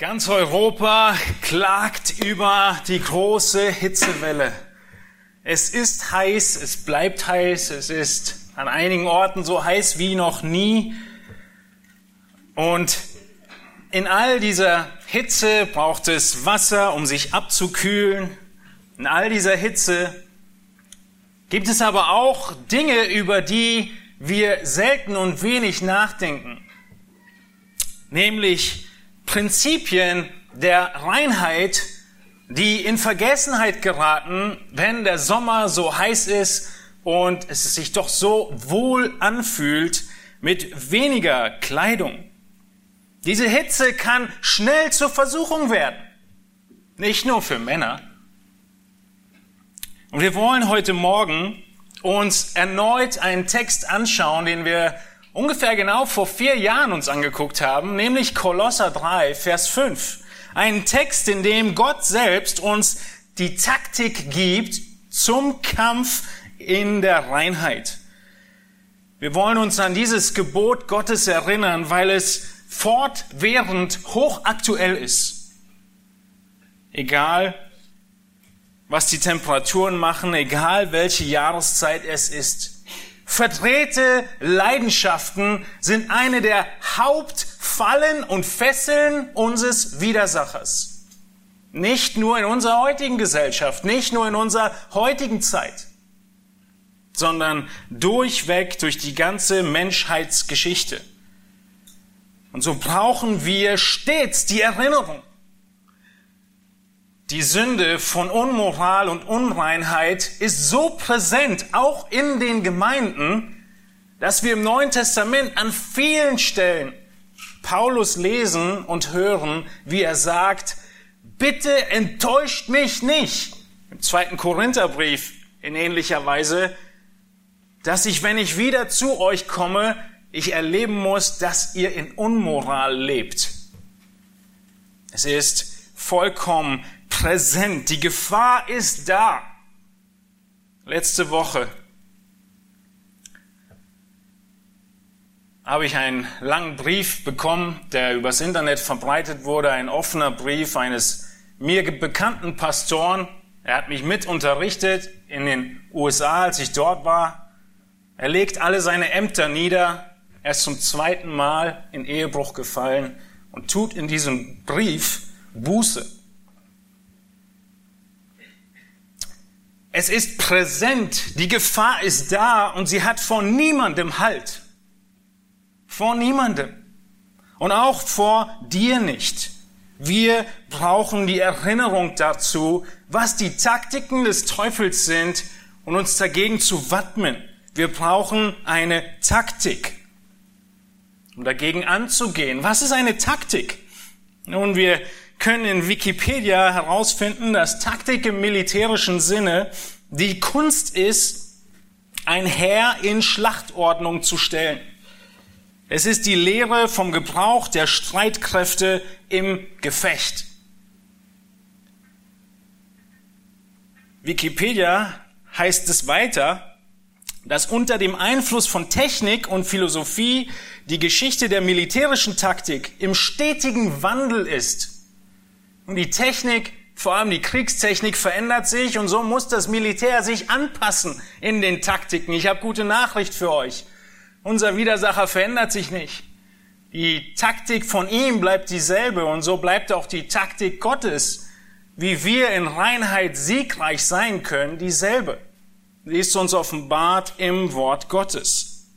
Ganz Europa klagt über die große Hitzewelle. Es ist heiß, es bleibt heiß, es ist an einigen Orten so heiß wie noch nie. Und in all dieser Hitze braucht es Wasser, um sich abzukühlen. In all dieser Hitze gibt es aber auch Dinge, über die wir selten und wenig nachdenken. Nämlich Prinzipien der Reinheit, die in Vergessenheit geraten, wenn der Sommer so heiß ist und es sich doch so wohl anfühlt mit weniger Kleidung. Diese Hitze kann schnell zur Versuchung werden. Nicht nur für Männer. Und wir wollen heute Morgen uns erneut einen Text anschauen, den wir ungefähr genau vor vier Jahren uns angeguckt haben, nämlich Kolosser 3, Vers 5. Ein Text, in dem Gott selbst uns die Taktik gibt zum Kampf in der Reinheit. Wir wollen uns an dieses Gebot Gottes erinnern, weil es fortwährend hochaktuell ist. Egal, was die Temperaturen machen, egal welche Jahreszeit es ist. Verdrehte Leidenschaften sind eine der Hauptfallen und Fesseln unseres Widersachers. Nicht nur in unserer heutigen Gesellschaft, nicht nur in unserer heutigen Zeit, sondern durchweg durch die ganze Menschheitsgeschichte. Und so brauchen wir stets die Erinnerung, die Sünde von Unmoral und Unreinheit ist so präsent, auch in den Gemeinden, dass wir im Neuen Testament an vielen Stellen Paulus lesen und hören, wie er sagt, bitte enttäuscht mich nicht. Im zweiten Korintherbrief in ähnlicher Weise, dass ich, wenn ich wieder zu euch komme, ich erleben muss, dass ihr in Unmoral lebt. Es ist vollkommen präsent. Die Gefahr ist da. Letzte Woche habe ich einen langen Brief bekommen, der übers Internet verbreitet wurde, ein offener Brief eines mir bekannten Pastoren. Er hat mich mit unterrichtet in den USA, als ich dort war. Er legt alle seine Ämter nieder. Er ist zum zweiten Mal in Ehebruch gefallen und tut in diesem Brief Buße. Es ist präsent, die Gefahr ist da und sie hat vor niemandem Halt. Vor niemandem. Und auch vor dir nicht. Wir brauchen die Erinnerung dazu, was die Taktiken des Teufels sind und uns dagegen zu wappnen. Wir brauchen eine Taktik, um dagegen anzugehen. Was ist eine Taktik? Nun, wir können in Wikipedia herausfinden, dass Taktik im militärischen Sinne die Kunst ist, ein Heer in Schlachtordnung zu stellen. Es ist die Lehre vom Gebrauch der Streitkräfte im Gefecht. Wikipedia heißt es weiter, dass unter dem Einfluss von Technik und Philosophie die Geschichte der militärischen Taktik im stetigen Wandel ist und die Technik, vor allem die Kriegstechnik, verändert sich und so muss das Militär sich anpassen in den Taktiken. Ich habe gute Nachricht für euch. Unser Widersacher verändert sich nicht. Die Taktik von ihm bleibt dieselbe und so bleibt auch die Taktik Gottes, wie wir in Reinheit siegreich sein können, dieselbe. Sie ist uns offenbart im Wort Gottes.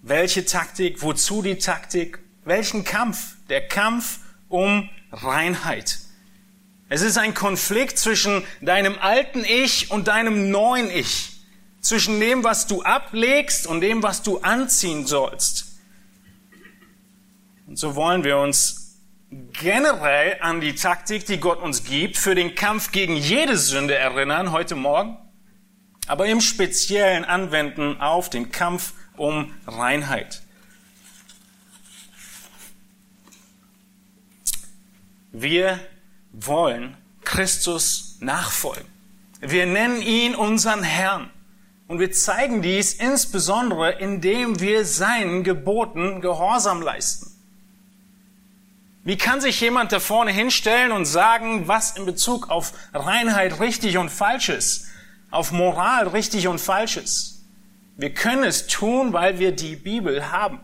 Welche Taktik, wozu die Taktik welchen Kampf? Der Kampf um Reinheit. Es ist ein Konflikt zwischen deinem alten Ich und deinem neuen Ich. Zwischen dem, was du ablegst und dem, was du anziehen sollst. Und so wollen wir uns generell an die Taktik, die Gott uns gibt, für den Kampf gegen jede Sünde erinnern heute Morgen, aber im Speziellen anwenden auf den Kampf um Reinheit. Wir wollen Christus nachfolgen. Wir nennen ihn unseren Herrn. Und wir zeigen dies insbesondere, indem wir seinen Geboten Gehorsam leisten. Wie kann sich jemand da vorne hinstellen und sagen, was in Bezug auf Reinheit richtig und falsch ist, auf Moral richtig und falsch ist? Wir können es tun, weil wir die Bibel haben.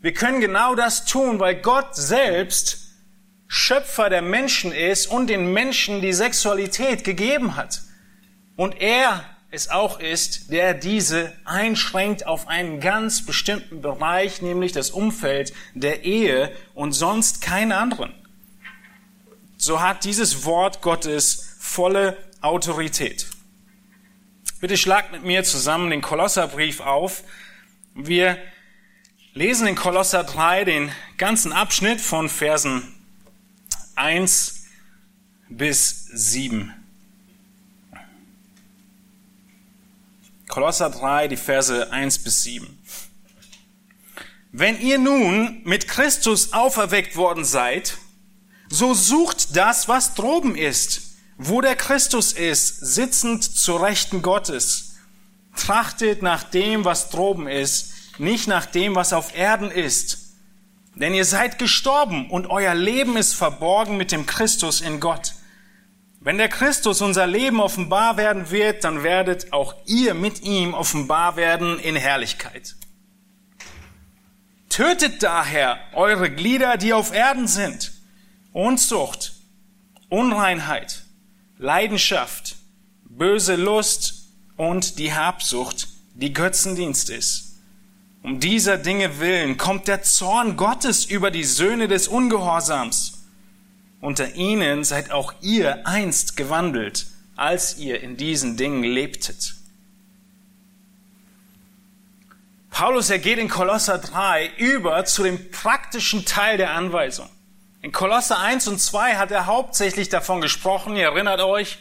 Wir können genau das tun, weil Gott selbst Schöpfer der Menschen ist und den Menschen die Sexualität gegeben hat. Und er es auch ist, der diese einschränkt auf einen ganz bestimmten Bereich, nämlich das Umfeld der Ehe und sonst keinen anderen. So hat dieses Wort Gottes volle Autorität. Bitte schlagt mit mir zusammen den Kolosserbrief auf. Wir lesen in Kolosser 3 den ganzen Abschnitt von Versen 1 bis 7. Kolosser 3, die Verse 1 bis 7. Wenn ihr nun mit Christus auferweckt worden seid, so sucht das, was droben ist, wo der Christus ist, sitzend zur Rechten Gottes. Trachtet nach dem, was droben ist, nicht nach dem, was auf Erden ist. Denn ihr seid gestorben und euer Leben ist verborgen mit dem Christus in Gott. Wenn der Christus unser Leben offenbar werden wird, dann werdet auch ihr mit ihm offenbar werden in Herrlichkeit. Tötet daher eure Glieder, die auf Erden sind. Unzucht, Unreinheit, Leidenschaft, böse Lust und die Habsucht, die Götzendienst ist. Um dieser Dinge willen kommt der Zorn Gottes über die Söhne des Ungehorsams unter ihnen seid auch ihr einst gewandelt, als ihr in diesen Dingen lebtet. Paulus, er geht in Kolosser 3 über zu dem praktischen Teil der Anweisung. In Kolosser 1 und 2 hat er hauptsächlich davon gesprochen, ihr erinnert euch,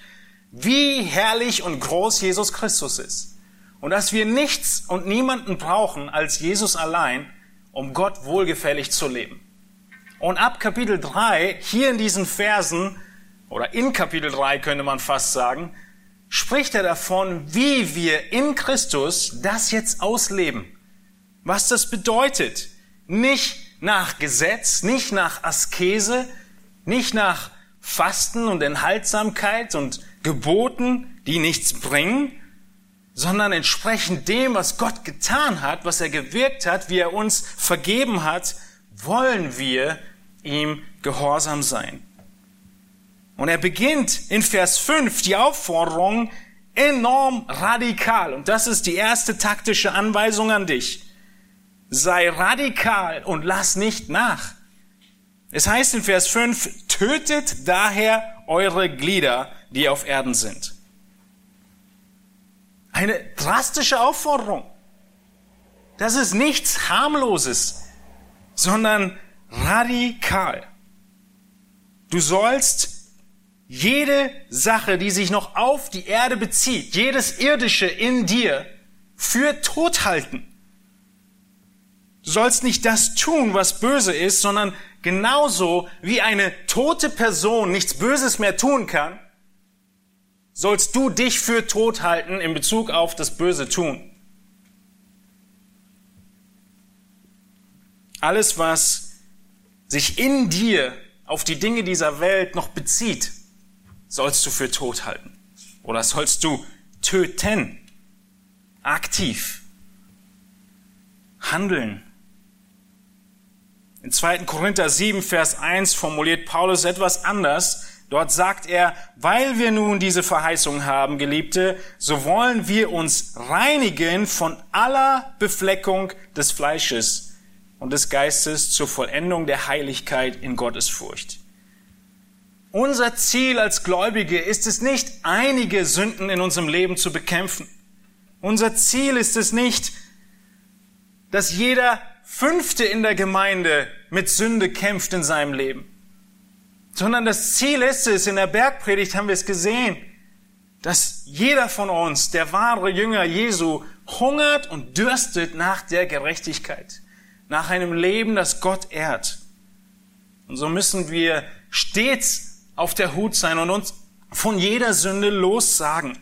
wie herrlich und groß Jesus Christus ist. Und dass wir nichts und niemanden brauchen als Jesus allein, um Gott wohlgefällig zu leben. Und ab Kapitel 3, hier in diesen Versen, oder in Kapitel 3 könnte man fast sagen, spricht er davon, wie wir in Christus das jetzt ausleben. Was das bedeutet. Nicht nach Gesetz, nicht nach Askese, nicht nach Fasten und Enthaltsamkeit und Geboten, die nichts bringen, sondern entsprechend dem, was Gott getan hat, was er gewirkt hat, wie er uns vergeben hat, wollen wir ihm gehorsam sein. Und er beginnt in Vers 5 die Aufforderung enorm radikal. Und das ist die erste taktische Anweisung an dich. Sei radikal und lass nicht nach. Es heißt in Vers 5, tötet daher eure Glieder, die auf Erden sind. Eine drastische Aufforderung. Das ist nichts harmloses, sondern radikal. Du sollst jede Sache, die sich noch auf die Erde bezieht, jedes Irdische in dir, für tot halten. Du sollst nicht das tun, was böse ist, sondern genauso wie eine tote Person nichts Böses mehr tun kann, sollst du dich für tot halten in Bezug auf das Böse tun. Alles, was sich in dir auf die Dinge dieser Welt noch bezieht, sollst du für tot halten. Oder sollst du töten. Aktiv. Handeln. In 2. Korinther 7, Vers 1 formuliert Paulus etwas anders. Dort sagt er, weil wir nun diese Verheißung haben, Geliebte, so wollen wir uns reinigen von aller Befleckung des Fleisches und des Geistes zur Vollendung der Heiligkeit in Gottes Furcht. Unser Ziel als Gläubige ist es nicht, einige Sünden in unserem Leben zu bekämpfen. Unser Ziel ist es nicht, dass jeder Fünfte in der Gemeinde mit Sünde kämpft in seinem Leben, sondern das Ziel ist es, in der Bergpredigt haben wir es gesehen, dass jeder von uns, der wahre Jünger Jesu, hungert und dürstet nach der Gerechtigkeit nach einem Leben, das Gott ehrt. Und so müssen wir stets auf der Hut sein und uns von jeder Sünde lossagen.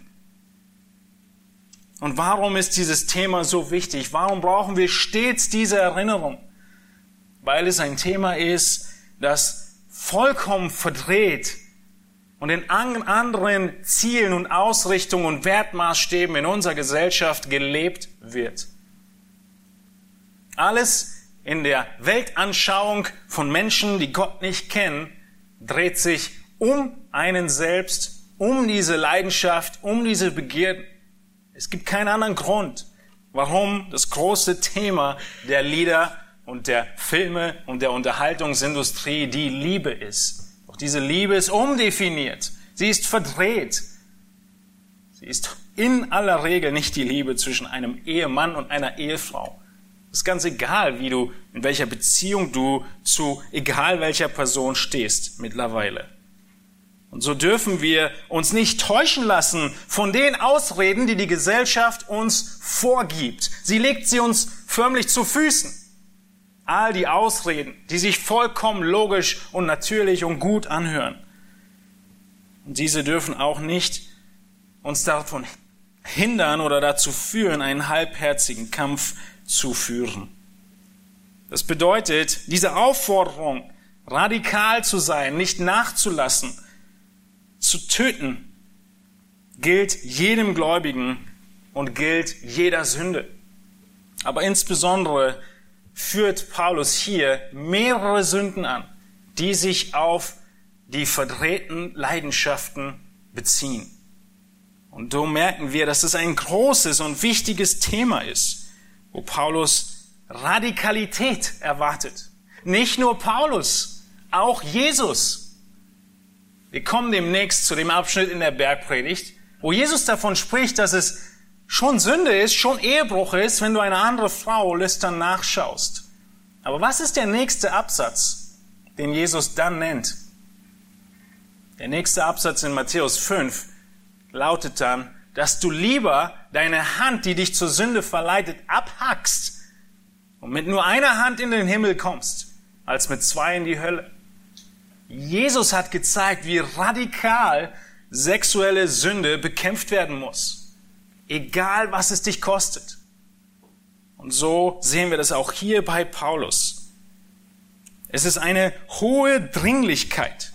Und warum ist dieses Thema so wichtig? Warum brauchen wir stets diese Erinnerung? Weil es ein Thema ist, das vollkommen verdreht und in anderen Zielen und Ausrichtungen und Wertmaßstäben in unserer Gesellschaft gelebt wird. Alles in der Weltanschauung von Menschen, die Gott nicht kennen, dreht sich um einen selbst, um diese Leidenschaft, um diese Begierden. Es gibt keinen anderen Grund, warum das große Thema der Lieder und der Filme und der Unterhaltungsindustrie die Liebe ist. Doch diese Liebe ist umdefiniert. Sie ist verdreht. Sie ist in aller Regel nicht die Liebe zwischen einem Ehemann und einer Ehefrau. Es ist ganz egal, wie du, in welcher Beziehung du zu egal welcher Person stehst mittlerweile. Und so dürfen wir uns nicht täuschen lassen von den Ausreden, die die Gesellschaft uns vorgibt. Sie legt sie uns förmlich zu Füßen. All die Ausreden, die sich vollkommen logisch und natürlich und gut anhören. Und diese dürfen auch nicht uns davon hindern oder dazu führen, einen halbherzigen Kampf zu führen. Das bedeutet, diese Aufforderung, radikal zu sein, nicht nachzulassen, zu töten, gilt jedem Gläubigen und gilt jeder Sünde. Aber insbesondere führt Paulus hier mehrere Sünden an, die sich auf die verdrehten Leidenschaften beziehen. Und so merken wir, dass es ein großes und wichtiges Thema ist, wo Paulus Radikalität erwartet. Nicht nur Paulus, auch Jesus wir kommen demnächst zu dem Abschnitt in der Bergpredigt, wo Jesus davon spricht, dass es schon Sünde ist, schon Ehebruch ist, wenn du eine andere Frau lüstern nachschaust. Aber was ist der nächste Absatz, den Jesus dann nennt? Der nächste Absatz in Matthäus 5 lautet dann, dass du lieber deine Hand, die dich zur Sünde verleitet, abhackst und mit nur einer Hand in den Himmel kommst, als mit zwei in die Hölle. Jesus hat gezeigt, wie radikal sexuelle Sünde bekämpft werden muss. Egal, was es dich kostet. Und so sehen wir das auch hier bei Paulus. Es ist eine hohe Dringlichkeit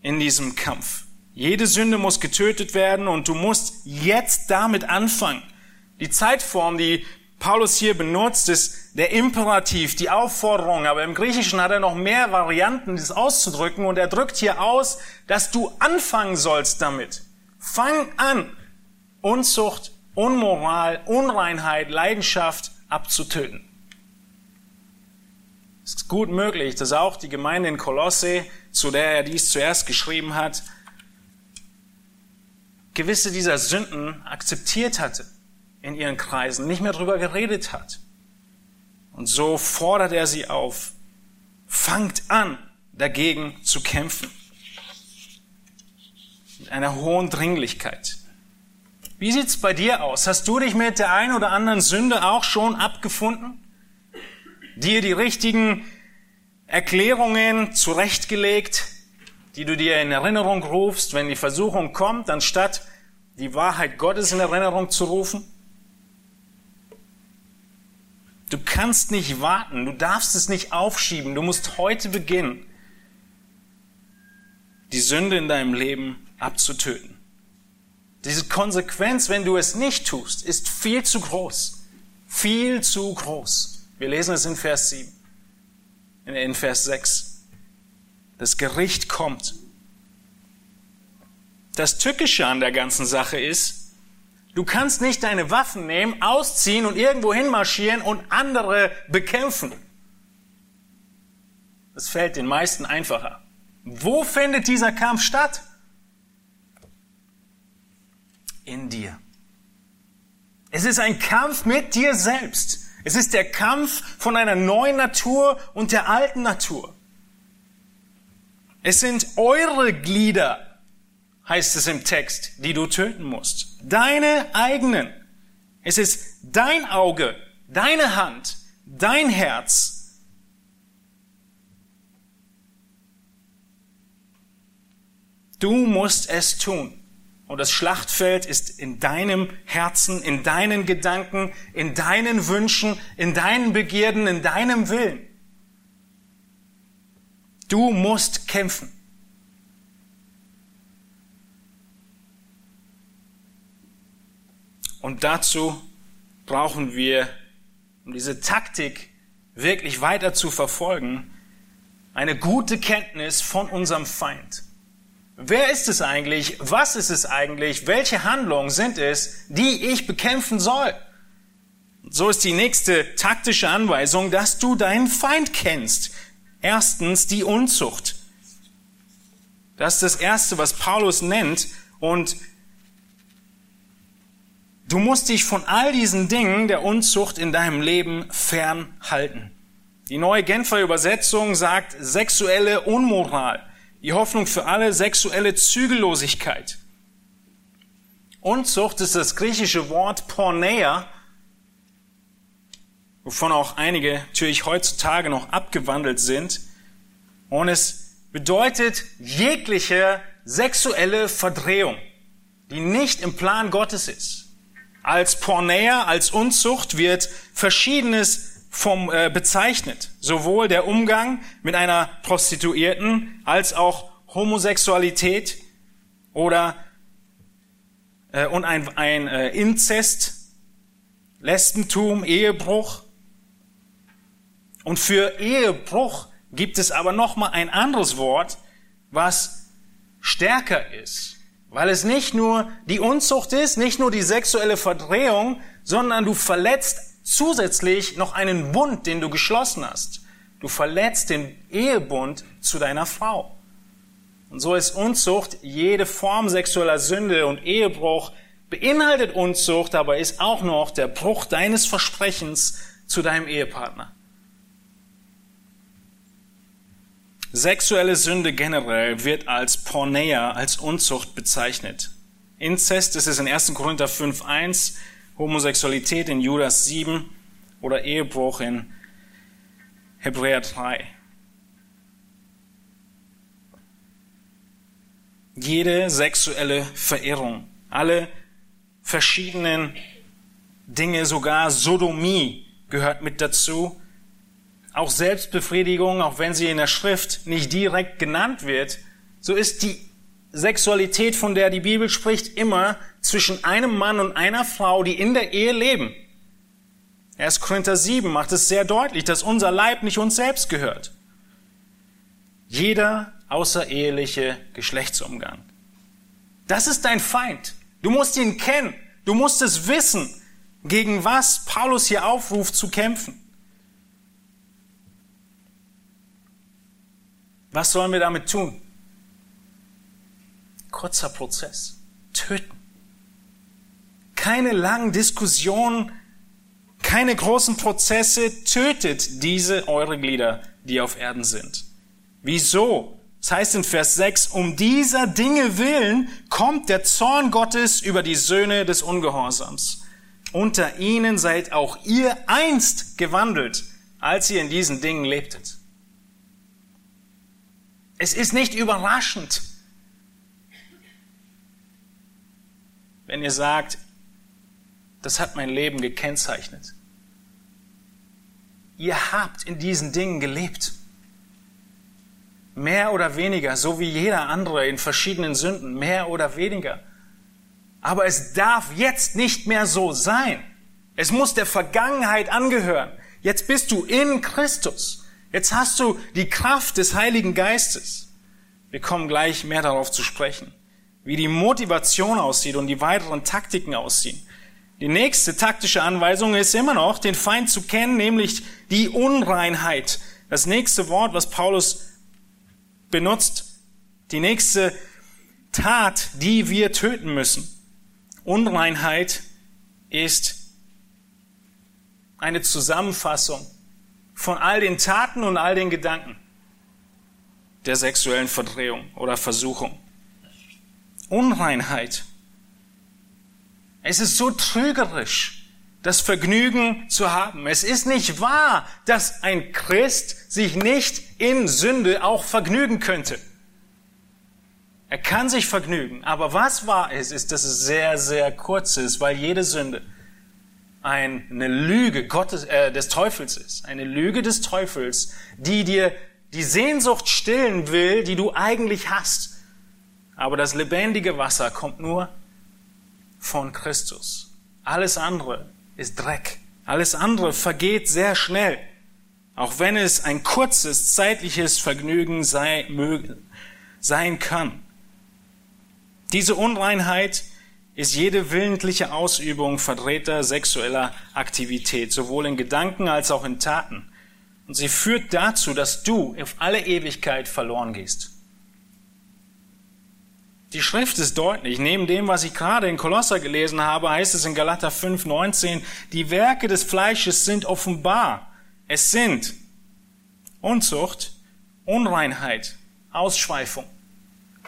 in diesem Kampf. Jede Sünde muss getötet werden und du musst jetzt damit anfangen. Die Zeitform, die Paulus hier benutzt, ist der Imperativ, die Aufforderung, aber im Griechischen hat er noch mehr Varianten, das auszudrücken und er drückt hier aus, dass du anfangen sollst damit. Fang an, Unzucht, Unmoral, Unreinheit, Leidenschaft abzutöten. Es ist gut möglich, dass auch die Gemeinde in Kolosse, zu der er dies zuerst geschrieben hat, gewisse dieser Sünden akzeptiert hatte in ihren Kreisen nicht mehr drüber geredet hat. Und so fordert er sie auf, fangt an, dagegen zu kämpfen. Mit einer hohen Dringlichkeit. Wie sieht's bei dir aus? Hast du dich mit der ein oder anderen Sünde auch schon abgefunden? Dir die richtigen Erklärungen zurechtgelegt, die du dir in Erinnerung rufst, wenn die Versuchung kommt, anstatt die Wahrheit Gottes in Erinnerung zu rufen? Du kannst nicht warten, du darfst es nicht aufschieben, du musst heute beginnen, die Sünde in deinem Leben abzutöten. Diese Konsequenz, wenn du es nicht tust, ist viel zu groß. Viel zu groß. Wir lesen es in Vers 7, in Vers 6. Das Gericht kommt. Das Tückische an der ganzen Sache ist, Du kannst nicht deine Waffen nehmen, ausziehen und irgendwo hinmarschieren und andere bekämpfen. Das fällt den meisten einfacher. Wo findet dieser Kampf statt? In dir. Es ist ein Kampf mit dir selbst. Es ist der Kampf von einer neuen Natur und der alten Natur. Es sind eure Glieder, heißt es im Text, die du töten musst. Deine eigenen. Es ist dein Auge, deine Hand, dein Herz. Du musst es tun. Und das Schlachtfeld ist in deinem Herzen, in deinen Gedanken, in deinen Wünschen, in deinen Begierden, in deinem Willen. Du musst kämpfen. Und dazu brauchen wir, um diese Taktik wirklich weiter zu verfolgen, eine gute Kenntnis von unserem Feind. Wer ist es eigentlich? Was ist es eigentlich? Welche Handlungen sind es, die ich bekämpfen soll? So ist die nächste taktische Anweisung, dass du deinen Feind kennst. Erstens die Unzucht. Das ist das Erste, was Paulus nennt. Und du musst dich von all diesen Dingen der Unzucht in deinem Leben fernhalten. Die neue Genfer Übersetzung sagt sexuelle Unmoral. Die Hoffnung für alle sexuelle Zügellosigkeit. Unzucht ist das griechische Wort Porneia, wovon auch einige natürlich heutzutage noch abgewandelt sind. Und es bedeutet jegliche sexuelle Verdrehung, die nicht im Plan Gottes ist. Als Porneia, als Unzucht wird Verschiedenes vom, äh, bezeichnet. Sowohl der Umgang mit einer Prostituierten als auch Homosexualität oder äh, und ein, ein äh, Inzest, Lesbentum, Ehebruch. Und für Ehebruch gibt es aber noch mal ein anderes Wort, was stärker ist, weil es nicht nur die Unzucht ist, nicht nur die sexuelle Verdrehung, sondern du verletzt zusätzlich noch einen Bund, den du geschlossen hast. Du verletzt den Ehebund zu deiner Frau. Und so ist Unzucht jede Form sexueller Sünde und Ehebruch beinhaltet Unzucht, aber ist auch noch der Bruch deines Versprechens zu deinem Ehepartner. Sexuelle Sünde generell wird als Porneia, als Unzucht bezeichnet. Inzest ist es in 1. Korinther 5.1 Homosexualität in Judas 7 oder Ehebruch in Hebräer 3. Jede sexuelle Verirrung, alle verschiedenen Dinge, sogar Sodomie gehört mit dazu. Auch Selbstbefriedigung, auch wenn sie in der Schrift nicht direkt genannt wird, so ist die Sexualität, von der die Bibel spricht, immer zwischen einem Mann und einer Frau, die in der Ehe leben. 1. Korinther 7 macht es sehr deutlich, dass unser Leib nicht uns selbst gehört. Jeder außereheliche Geschlechtsumgang. Das ist dein Feind. Du musst ihn kennen. Du musst es wissen, gegen was Paulus hier aufruft zu kämpfen. Was sollen wir damit tun? Kurzer Prozess. Töten. Keine langen Diskussionen, keine großen Prozesse. Tötet diese eure Glieder, die auf Erden sind. Wieso? Das heißt in Vers 6, um dieser Dinge willen kommt der Zorn Gottes über die Söhne des Ungehorsams. Unter ihnen seid auch ihr einst gewandelt, als ihr in diesen Dingen lebtet. Es ist nicht überraschend, wenn ihr sagt, das hat mein Leben gekennzeichnet. Ihr habt in diesen Dingen gelebt. Mehr oder weniger, so wie jeder andere in verschiedenen Sünden, mehr oder weniger. Aber es darf jetzt nicht mehr so sein. Es muss der Vergangenheit angehören. Jetzt bist du in Christus. Jetzt hast du die Kraft des Heiligen Geistes. Wir kommen gleich mehr darauf zu sprechen wie die Motivation aussieht und die weiteren Taktiken aussehen. Die nächste taktische Anweisung ist immer noch, den Feind zu kennen, nämlich die Unreinheit. Das nächste Wort, was Paulus benutzt, die nächste Tat, die wir töten müssen. Unreinheit ist eine Zusammenfassung von all den Taten und all den Gedanken der sexuellen Verdrehung oder Versuchung. Unreinheit. Es ist so trügerisch, das Vergnügen zu haben. Es ist nicht wahr, dass ein Christ sich nicht in Sünde auch vergnügen könnte. Er kann sich vergnügen. Aber was wahr ist, ist, dass es sehr, sehr kurz ist, weil jede Sünde eine Lüge Gottes, äh, des Teufels ist. Eine Lüge des Teufels, die dir die Sehnsucht stillen will, die du eigentlich hast. Aber das lebendige Wasser kommt nur von Christus. Alles andere ist Dreck. Alles andere vergeht sehr schnell. Auch wenn es ein kurzes zeitliches Vergnügen sei, möge, sein kann. Diese Unreinheit ist jede willentliche Ausübung verdrehter sexueller Aktivität, sowohl in Gedanken als auch in Taten. Und sie führt dazu, dass du auf alle Ewigkeit verloren gehst. Die Schrift ist deutlich. Neben dem, was ich gerade in Kolosser gelesen habe, heißt es in Galater 5, 19, die Werke des Fleisches sind offenbar. Es sind Unzucht, Unreinheit, Ausschweifung.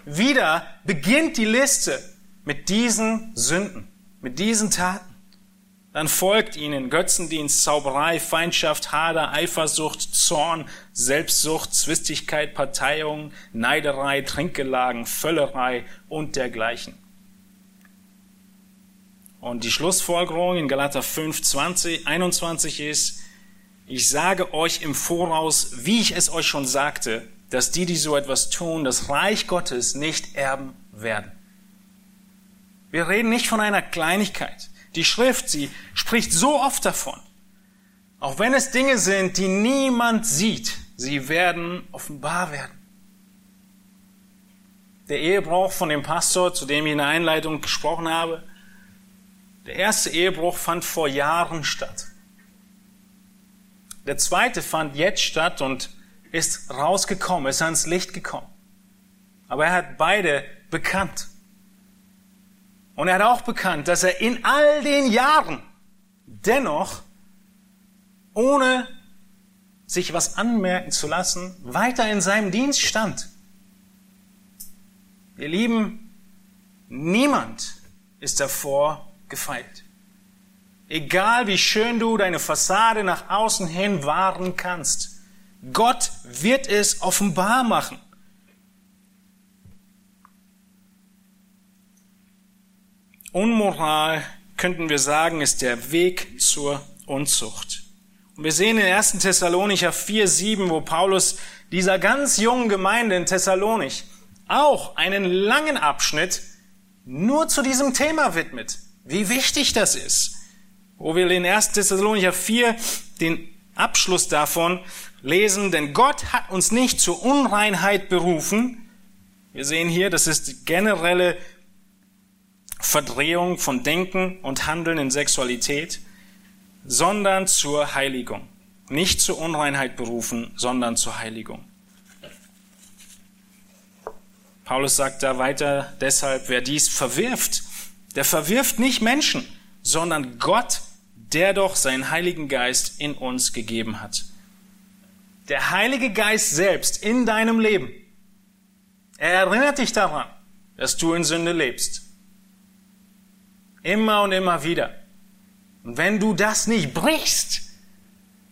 Wieder beginnt die Liste mit diesen Sünden, mit diesen Taten. Dann folgt ihnen Götzendienst, Zauberei, Feindschaft, Hader, Eifersucht, Zorn, Selbstsucht, Zwistigkeit, Parteiung, Neiderei, Trinkgelagen, Völlerei und dergleichen. Und die Schlussfolgerung in Galater 5, 20, 21 ist, ich sage euch im Voraus, wie ich es euch schon sagte, dass die, die so etwas tun, das Reich Gottes nicht erben werden. Wir reden nicht von einer Kleinigkeit. Die Schrift, sie spricht so oft davon. Auch wenn es Dinge sind, die niemand sieht, sie werden offenbar werden. Der Ehebruch von dem Pastor, zu dem ich in der Einleitung gesprochen habe, der erste Ehebruch fand vor Jahren statt. Der zweite fand jetzt statt und ist rausgekommen, ist ans Licht gekommen. Aber er hat beide bekannt. Und er hat auch bekannt, dass er in all den Jahren dennoch, ohne sich was anmerken zu lassen, weiter in seinem Dienst stand. Ihr Lieben, niemand ist davor gefeilt. Egal wie schön du deine Fassade nach außen hin wahren kannst, Gott wird es offenbar machen. Unmoral, könnten wir sagen, ist der Weg zur Unzucht. Und wir sehen in 1. Thessalonicher 4, 7, wo Paulus dieser ganz jungen Gemeinde in Thessalonich auch einen langen Abschnitt nur zu diesem Thema widmet. Wie wichtig das ist. Wo wir in 1. Thessalonicher 4 den Abschluss davon lesen, denn Gott hat uns nicht zur Unreinheit berufen. Wir sehen hier, das ist die generelle Verdrehung von Denken und Handeln in Sexualität, sondern zur Heiligung. Nicht zur Unreinheit berufen, sondern zur Heiligung. Paulus sagt da weiter, deshalb, wer dies verwirft, der verwirft nicht Menschen, sondern Gott, der doch seinen Heiligen Geist in uns gegeben hat. Der Heilige Geist selbst in deinem Leben, er erinnert dich daran, dass du in Sünde lebst. Immer und immer wieder. Und wenn du das nicht brichst,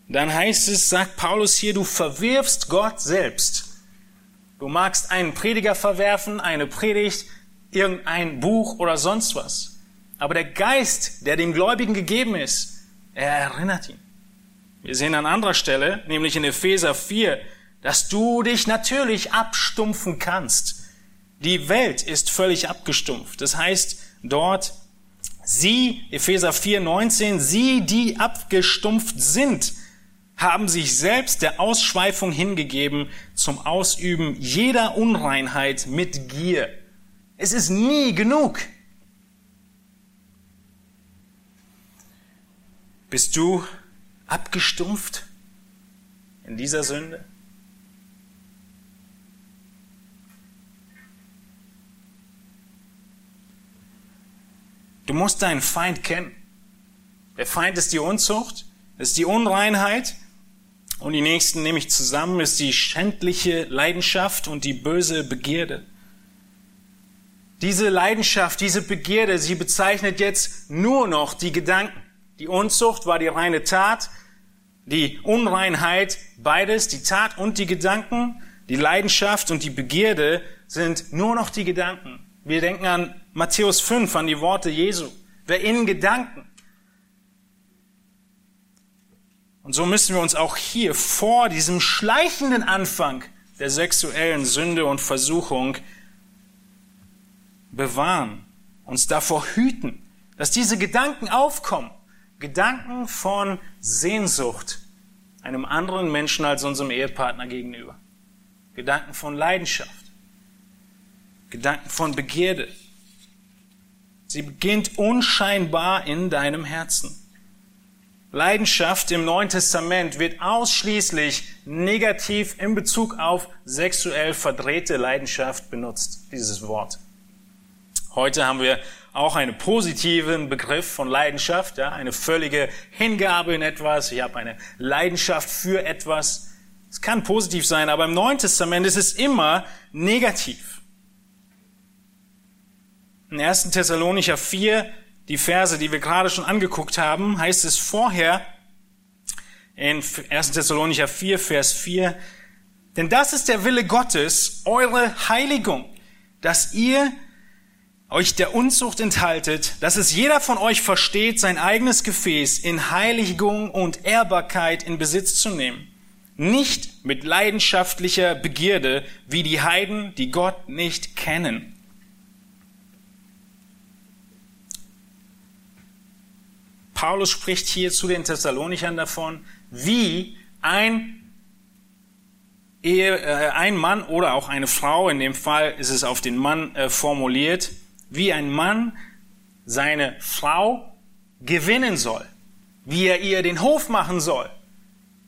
dann heißt es, sagt Paulus hier, du verwirfst Gott selbst. Du magst einen Prediger verwerfen, eine Predigt, irgendein Buch oder sonst was. Aber der Geist, der dem Gläubigen gegeben ist, er erinnert ihn. Wir sehen an anderer Stelle, nämlich in Epheser 4, dass du dich natürlich abstumpfen kannst. Die Welt ist völlig abgestumpft. Das heißt dort, Sie, Epheser 4, 19, sie, die abgestumpft sind, haben sich selbst der Ausschweifung hingegeben zum Ausüben jeder Unreinheit mit Gier. Es ist nie genug. Bist du abgestumpft in dieser Sünde? Du musst deinen Feind kennen. Der Feind ist die Unzucht, ist die Unreinheit und die nächsten nehme ich zusammen, ist die schändliche Leidenschaft und die böse Begierde. Diese Leidenschaft, diese Begierde, sie bezeichnet jetzt nur noch die Gedanken. Die Unzucht war die reine Tat, die Unreinheit, beides, die Tat und die Gedanken, Die Leidenschaft und die Begierde sind nur noch die Gedanken. Wir denken an Matthäus 5, an die Worte Jesu. Wer in Gedanken. Und so müssen wir uns auch hier vor diesem schleichenden Anfang der sexuellen Sünde und Versuchung bewahren, uns davor hüten, dass diese Gedanken aufkommen. Gedanken von Sehnsucht einem anderen Menschen als unserem Ehepartner gegenüber. Gedanken von Leidenschaft. Gedanken von Begierde. Sie beginnt unscheinbar in deinem Herzen. Leidenschaft im Neuen Testament wird ausschließlich negativ in Bezug auf sexuell verdrehte Leidenschaft benutzt, dieses Wort. Heute haben wir auch einen positiven Begriff von Leidenschaft, ja, eine völlige Hingabe in etwas. Ich habe eine Leidenschaft für etwas. Es kann positiv sein, aber im Neuen Testament ist es immer negativ. In 1. Thessalonicher 4 die Verse, die wir gerade schon angeguckt haben, heißt es vorher in 1. Thessalonicher 4, Vers 4, denn das ist der Wille Gottes, eure Heiligung, dass ihr euch der Unzucht enthaltet, dass es jeder von euch versteht, sein eigenes Gefäß in Heiligung und Ehrbarkeit in Besitz zu nehmen. Nicht mit leidenschaftlicher Begierde wie die Heiden, die Gott nicht kennen. Paulus spricht hier zu den Thessalonichern davon, wie ein, Ehe, äh, ein Mann oder auch eine Frau, in dem Fall ist es auf den Mann äh, formuliert, wie ein Mann seine Frau gewinnen soll, wie er ihr den Hof machen soll.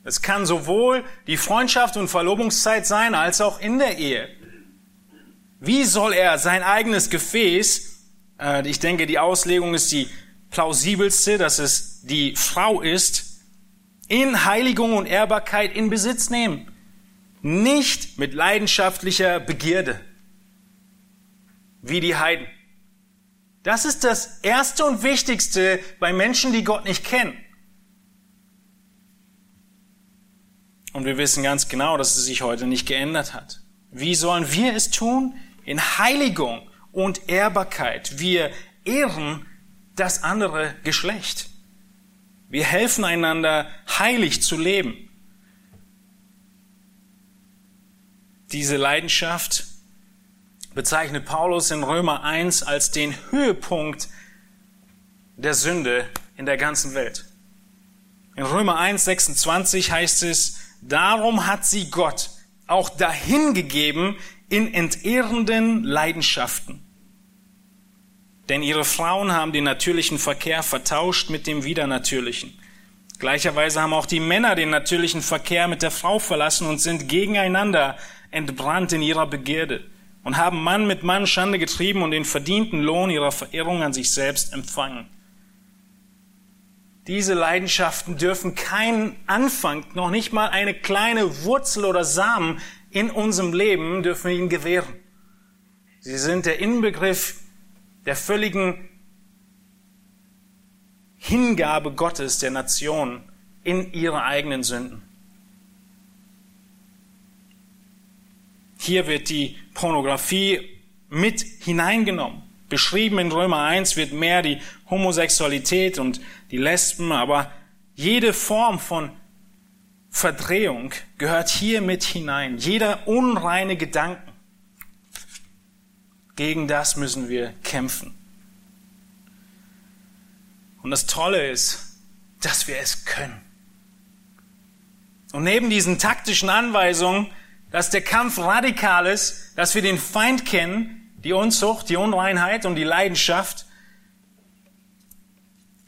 Es kann sowohl die Freundschaft und Verlobungszeit sein, als auch in der Ehe. Wie soll er sein eigenes Gefäß, äh, ich denke, die Auslegung ist die plausibelste, dass es die Frau ist, in Heiligung und Ehrbarkeit in Besitz nehmen. Nicht mit leidenschaftlicher Begierde, wie die Heiden. Das ist das Erste und Wichtigste bei Menschen, die Gott nicht kennen. Und wir wissen ganz genau, dass es sich heute nicht geändert hat. Wie sollen wir es tun? In Heiligung und Ehrbarkeit. Wir ehren das andere Geschlecht. Wir helfen einander, heilig zu leben. Diese Leidenschaft bezeichnet Paulus in Römer 1 als den Höhepunkt der Sünde in der ganzen Welt. In Römer 1, 26 heißt es, darum hat sie Gott auch dahingegeben in entehrenden Leidenschaften denn ihre Frauen haben den natürlichen Verkehr vertauscht mit dem widernatürlichen. Gleicherweise haben auch die Männer den natürlichen Verkehr mit der Frau verlassen und sind gegeneinander entbrannt in ihrer Begierde und haben Mann mit Mann Schande getrieben und den verdienten Lohn ihrer Verirrung an sich selbst empfangen. Diese Leidenschaften dürfen keinen Anfang, noch nicht mal eine kleine Wurzel oder Samen in unserem Leben dürfen wir ihnen gewähren. Sie sind der Inbegriff der völligen Hingabe Gottes der Nation in ihre eigenen Sünden. Hier wird die Pornografie mit hineingenommen. Beschrieben in Römer 1 wird mehr die Homosexualität und die Lesben, aber jede Form von Verdrehung gehört hier mit hinein. Jeder unreine Gedanken gegen das müssen wir kämpfen. Und das Tolle ist, dass wir es können. Und neben diesen taktischen Anweisungen, dass der Kampf radikal ist, dass wir den Feind kennen, die Unzucht, die Unreinheit und die Leidenschaft,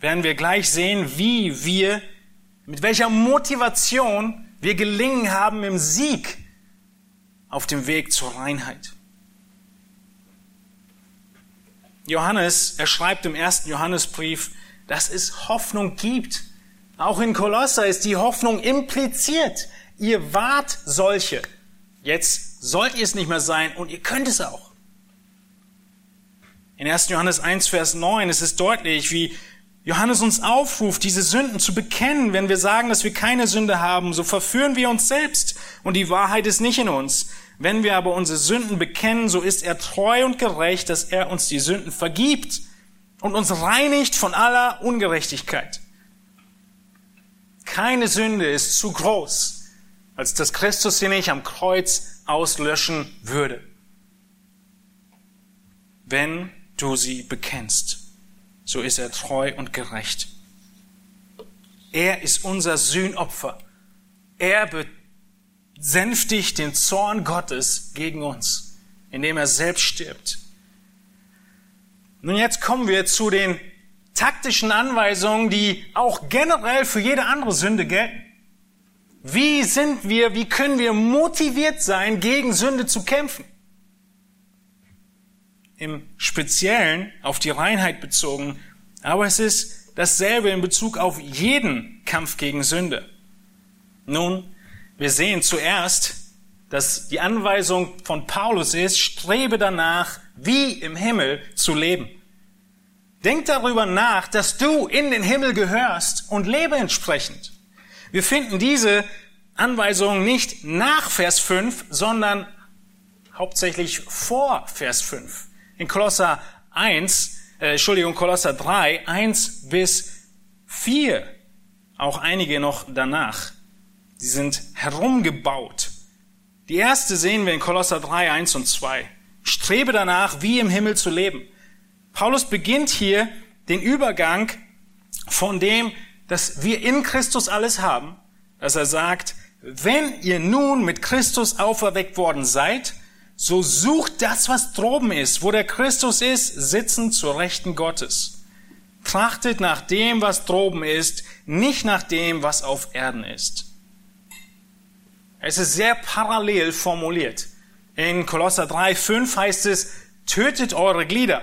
werden wir gleich sehen, wie wir, mit welcher Motivation wir gelingen haben im Sieg auf dem Weg zur Reinheit. Johannes, er schreibt im ersten Johannesbrief, dass es Hoffnung gibt. Auch in Kolosser ist die Hoffnung impliziert. Ihr wart solche. Jetzt sollt ihr es nicht mehr sein und ihr könnt es auch. In 1. Johannes 1, Vers 9 ist es deutlich, wie Johannes uns aufruft, diese Sünden zu bekennen. Wenn wir sagen, dass wir keine Sünde haben, so verführen wir uns selbst und die Wahrheit ist nicht in uns. Wenn wir aber unsere Sünden bekennen, so ist er treu und gerecht, dass er uns die Sünden vergibt und uns reinigt von aller Ungerechtigkeit. Keine Sünde ist zu groß, als dass Christus sie nicht am Kreuz auslöschen würde, wenn du sie bekennst so ist er treu und gerecht. Er ist unser Sühnopfer. Er besänftigt den Zorn Gottes gegen uns, indem er selbst stirbt. Nun jetzt kommen wir zu den taktischen Anweisungen, die auch generell für jede andere Sünde gelten. Wie sind wir, wie können wir motiviert sein, gegen Sünde zu kämpfen? im Speziellen auf die Reinheit bezogen, aber es ist dasselbe in Bezug auf jeden Kampf gegen Sünde. Nun, wir sehen zuerst, dass die Anweisung von Paulus ist, strebe danach, wie im Himmel zu leben. Denk darüber nach, dass du in den Himmel gehörst und lebe entsprechend. Wir finden diese Anweisung nicht nach Vers 5, sondern hauptsächlich vor Vers 5 in Kolosser 1, äh, Entschuldigung, Kolosser 3, 1 bis 4, auch einige noch danach. Die sind herumgebaut. Die erste sehen wir in Kolosser 3, 1 und 2. Strebe danach, wie im Himmel zu leben. Paulus beginnt hier den Übergang von dem, dass wir in Christus alles haben, dass er sagt, wenn ihr nun mit Christus auferweckt worden seid, so sucht das, was droben ist, wo der Christus ist, sitzen zur Rechten Gottes. Trachtet nach dem, was droben ist, nicht nach dem, was auf Erden ist. Es ist sehr parallel formuliert. In Kolosser 3, 5 heißt es, tötet eure Glieder.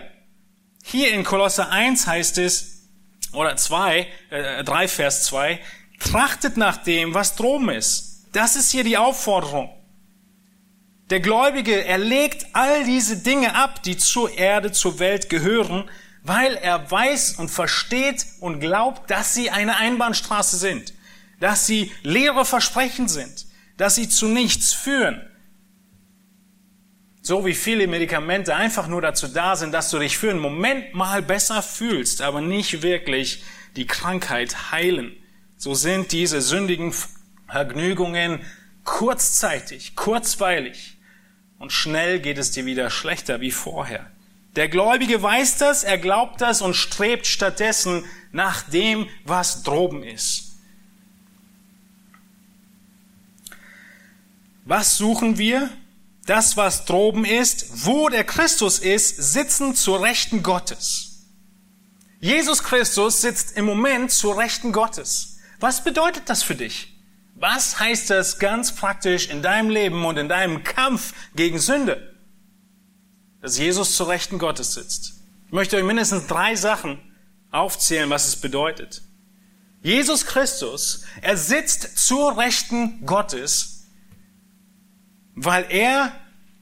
Hier in Kolosser 1 heißt es, oder 2, äh, 3 Vers 2, trachtet nach dem, was droben ist. Das ist hier die Aufforderung. Der Gläubige, er legt all diese Dinge ab, die zur Erde, zur Welt gehören, weil er weiß und versteht und glaubt, dass sie eine Einbahnstraße sind, dass sie leere Versprechen sind, dass sie zu nichts führen. So wie viele Medikamente einfach nur dazu da sind, dass du dich für einen Moment mal besser fühlst, aber nicht wirklich die Krankheit heilen. So sind diese sündigen Vergnügungen kurzzeitig, kurzweilig und schnell geht es dir wieder schlechter wie vorher. Der Gläubige weiß das, er glaubt das und strebt stattdessen nach dem, was droben ist. Was suchen wir? Das, was droben ist, wo der Christus ist, sitzen zur Rechten Gottes. Jesus Christus sitzt im Moment zur Rechten Gottes. Was bedeutet das für dich? Was heißt das ganz praktisch in deinem Leben und in deinem Kampf gegen Sünde? Dass Jesus zur Rechten Gottes sitzt. Ich möchte euch mindestens drei Sachen aufzählen, was es bedeutet. Jesus Christus, er sitzt zur Rechten Gottes, weil er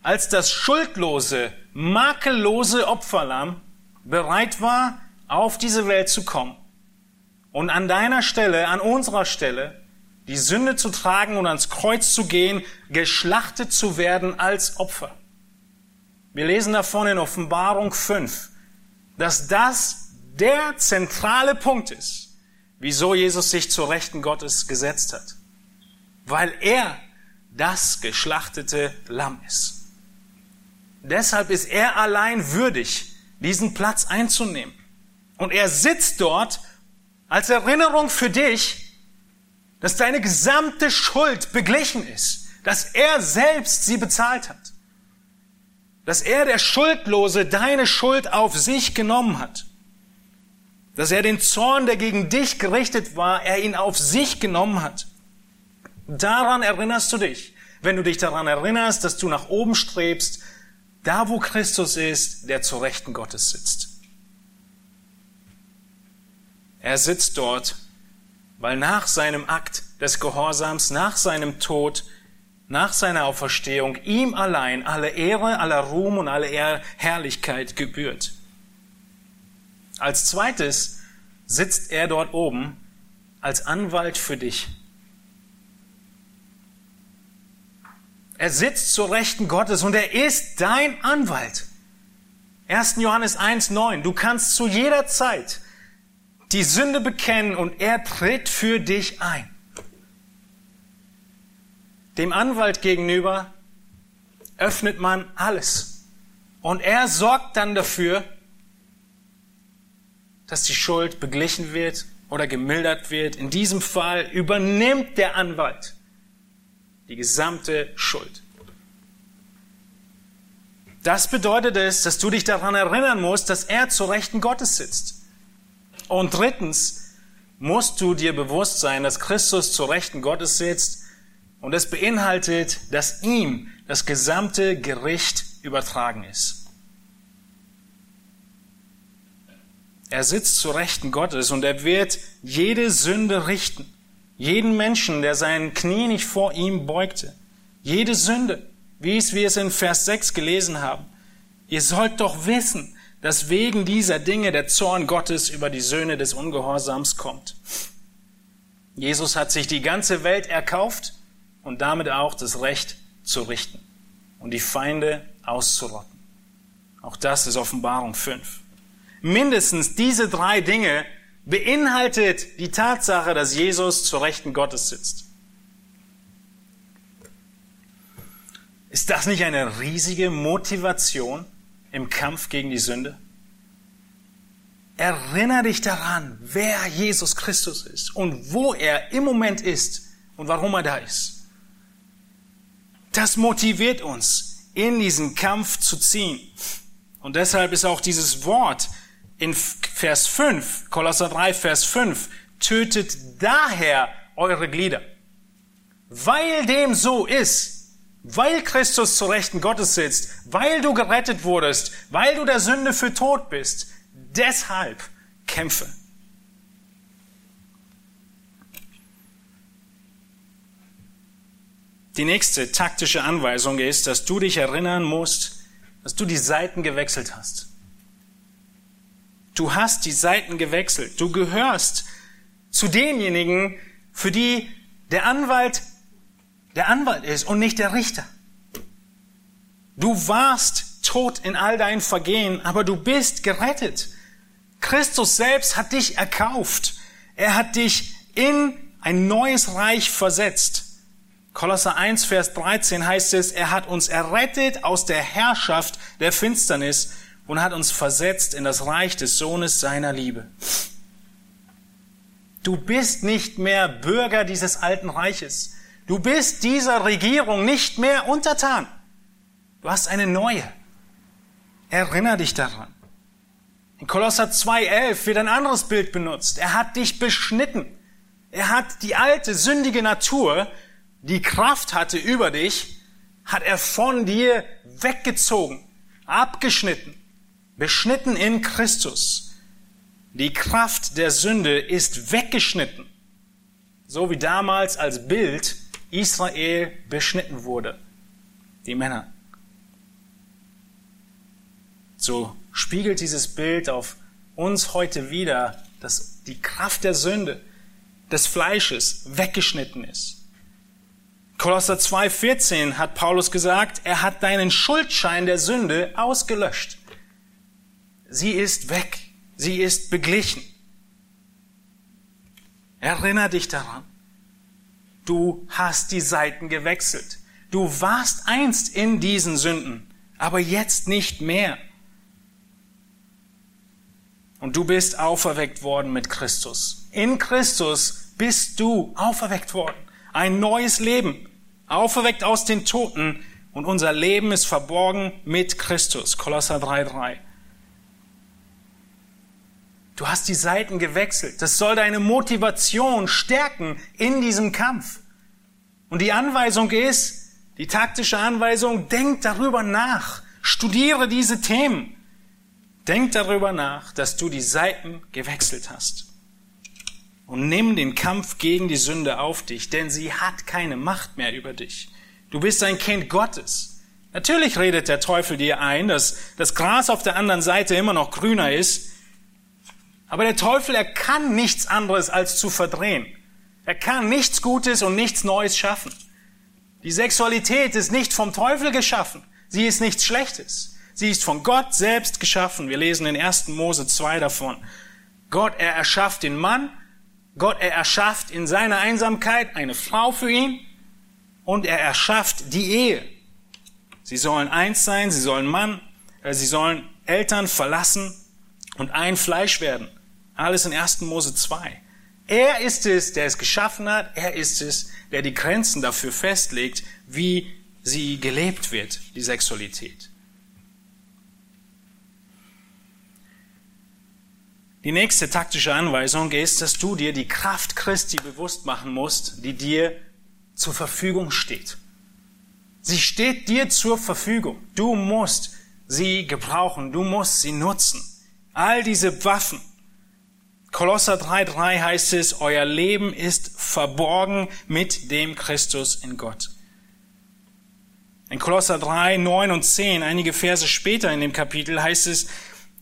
als das schuldlose, makellose Opferlamm bereit war, auf diese Welt zu kommen und an deiner Stelle, an unserer Stelle, die Sünde zu tragen und ans Kreuz zu gehen, geschlachtet zu werden als Opfer. Wir lesen davon in Offenbarung 5, dass das der zentrale Punkt ist, wieso Jesus sich zur Rechten Gottes gesetzt hat. Weil er das geschlachtete Lamm ist. Deshalb ist er allein würdig, diesen Platz einzunehmen. Und er sitzt dort als Erinnerung für dich, dass deine gesamte Schuld beglichen ist, dass er selbst sie bezahlt hat, dass er der Schuldlose deine Schuld auf sich genommen hat, dass er den Zorn, der gegen dich gerichtet war, er ihn auf sich genommen hat. Daran erinnerst du dich, wenn du dich daran erinnerst, dass du nach oben strebst, da wo Christus ist, der zur Rechten Gottes sitzt. Er sitzt dort weil nach seinem Akt des Gehorsams, nach seinem Tod, nach seiner Auferstehung ihm allein alle Ehre, aller Ruhm und alle Herrlichkeit gebührt. Als zweites sitzt er dort oben als Anwalt für dich. Er sitzt zur Rechten Gottes und er ist dein Anwalt. 1. Johannes 1.9. Du kannst zu jeder Zeit die Sünde bekennen und er tritt für dich ein. Dem Anwalt gegenüber öffnet man alles. Und er sorgt dann dafür, dass die Schuld beglichen wird oder gemildert wird. In diesem Fall übernimmt der Anwalt die gesamte Schuld. Das bedeutet es, dass du dich daran erinnern musst, dass er zur Rechten Gottes sitzt. Und drittens musst du dir bewusst sein, dass Christus zur Rechten Gottes sitzt und es beinhaltet, dass ihm das gesamte Gericht übertragen ist. Er sitzt zur Rechten Gottes und er wird jede Sünde richten. Jeden Menschen, der sein Knie nicht vor ihm beugte. Jede Sünde, wie es wir es in Vers 6 gelesen haben. Ihr sollt doch wissen, dass wegen dieser Dinge der Zorn Gottes über die Söhne des Ungehorsams kommt. Jesus hat sich die ganze Welt erkauft und damit auch das Recht zu richten und die Feinde auszurotten. Auch das ist Offenbarung 5. Mindestens diese drei Dinge beinhaltet die Tatsache, dass Jesus zur Rechten Gottes sitzt. Ist das nicht eine riesige Motivation im Kampf gegen die Sünde? Erinner dich daran, wer Jesus Christus ist und wo er im Moment ist und warum er da ist. Das motiviert uns, in diesen Kampf zu ziehen. Und deshalb ist auch dieses Wort in Vers 5, Kolosser 3, Vers 5, tötet daher eure Glieder. Weil dem so ist, weil Christus zur Rechten Gottes sitzt, weil du gerettet wurdest, weil du der Sünde für tot bist, deshalb kämpfe. Die nächste taktische Anweisung ist, dass du dich erinnern musst, dass du die Seiten gewechselt hast. Du hast die Seiten gewechselt. Du gehörst zu denjenigen, für die der Anwalt der Anwalt ist und nicht der Richter. Du warst tot in all deinen Vergehen, aber du bist gerettet. Christus selbst hat dich erkauft. Er hat dich in ein neues Reich versetzt. Kolosser 1, Vers 13 heißt es, er hat uns errettet aus der Herrschaft der Finsternis und hat uns versetzt in das Reich des Sohnes seiner Liebe. Du bist nicht mehr Bürger dieses alten Reiches. Du bist dieser Regierung nicht mehr untertan. Du hast eine neue. Erinner dich daran. In Kolosser 2.11 wird ein anderes Bild benutzt. Er hat dich beschnitten. Er hat die alte sündige Natur, die Kraft hatte über dich, hat er von dir weggezogen, abgeschnitten beschnitten in Christus. Die Kraft der Sünde ist weggeschnitten, so wie damals als Bild Israel beschnitten wurde, die Männer. So spiegelt dieses Bild auf uns heute wieder, dass die Kraft der Sünde des Fleisches weggeschnitten ist. Kolosser 2,14 hat Paulus gesagt, er hat deinen Schuldschein der Sünde ausgelöscht. Sie ist weg. Sie ist beglichen. Erinner dich daran. Du hast die Seiten gewechselt. Du warst einst in diesen Sünden, aber jetzt nicht mehr. Und du bist auferweckt worden mit Christus. In Christus bist du auferweckt worden. Ein neues Leben. Auferweckt aus den Toten. Und unser Leben ist verborgen mit Christus. Kolosser 3,3. Du hast die Seiten gewechselt. Das soll deine Motivation stärken in diesem Kampf. Und die Anweisung ist, die taktische Anweisung, denk darüber nach. Studiere diese Themen. Denk darüber nach, dass du die Seiten gewechselt hast. Und nimm den Kampf gegen die Sünde auf dich, denn sie hat keine Macht mehr über dich. Du bist ein Kind Gottes. Natürlich redet der Teufel dir ein, dass das Gras auf der anderen Seite immer noch grüner ist, Aber der Teufel, er kann nichts anderes als zu verdrehen. Er kann nichts Gutes und nichts Neues schaffen. Die Sexualität ist nicht vom Teufel geschaffen. Sie ist nichts Schlechtes. Sie ist von Gott selbst geschaffen. Wir lesen in 1. Mose 2 davon. Gott, er erschafft den Mann. Gott, er erschafft in seiner Einsamkeit eine Frau für ihn. Und er erschafft die Ehe. Sie sollen eins sein, sie sollen Mann, äh, sie sollen Eltern verlassen und ein Fleisch werden. Alles in 1. Mose 2. Er ist es, der es geschaffen hat. Er ist es, der die Grenzen dafür festlegt, wie sie gelebt wird, die Sexualität. Die nächste taktische Anweisung ist, dass du dir die Kraft Christi bewusst machen musst, die dir zur Verfügung steht. Sie steht dir zur Verfügung. Du musst sie gebrauchen, du musst sie nutzen. All diese Waffen, Kolosser 3.3 heißt es, euer Leben ist verborgen mit dem Christus in Gott. In Kolosser 3, 9 und 10, einige Verse später in dem Kapitel, heißt es,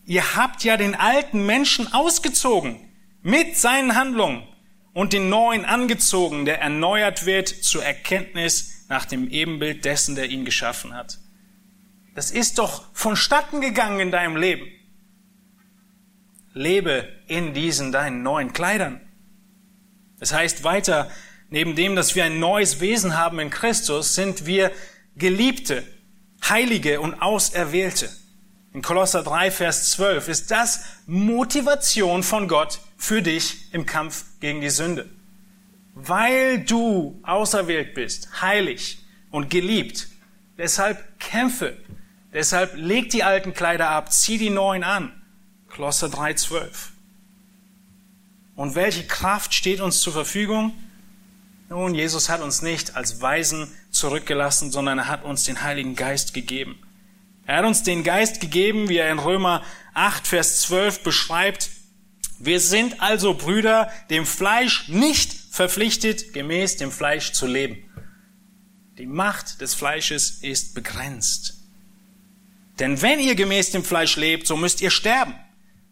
ihr habt ja den alten Menschen ausgezogen mit seinen Handlungen und den neuen angezogen, der erneuert wird zur Erkenntnis nach dem Ebenbild dessen, der ihn geschaffen hat. Das ist doch vonstatten gegangen in deinem Leben lebe in diesen deinen neuen Kleidern. Es heißt weiter, neben dem, dass wir ein neues Wesen haben in Christus, sind wir Geliebte, Heilige und Auserwählte. In Kolosser 3, Vers 12 ist das Motivation von Gott für dich im Kampf gegen die Sünde. Weil du auserwählt bist, heilig und geliebt, deshalb kämpfe, deshalb leg die alten Kleider ab, zieh die neuen an. Kolosser 3,12. Und welche Kraft steht uns zur Verfügung? Nun, Jesus hat uns nicht als Weisen zurückgelassen, sondern er hat uns den Heiligen Geist gegeben. Er hat uns den Geist gegeben, wie er in Römer 8, Vers 12 beschreibt. Wir sind also Brüder, dem Fleisch nicht verpflichtet, gemäß dem Fleisch zu leben. Die Macht des Fleisches ist begrenzt. Denn wenn ihr gemäß dem Fleisch lebt, so müsst ihr sterben.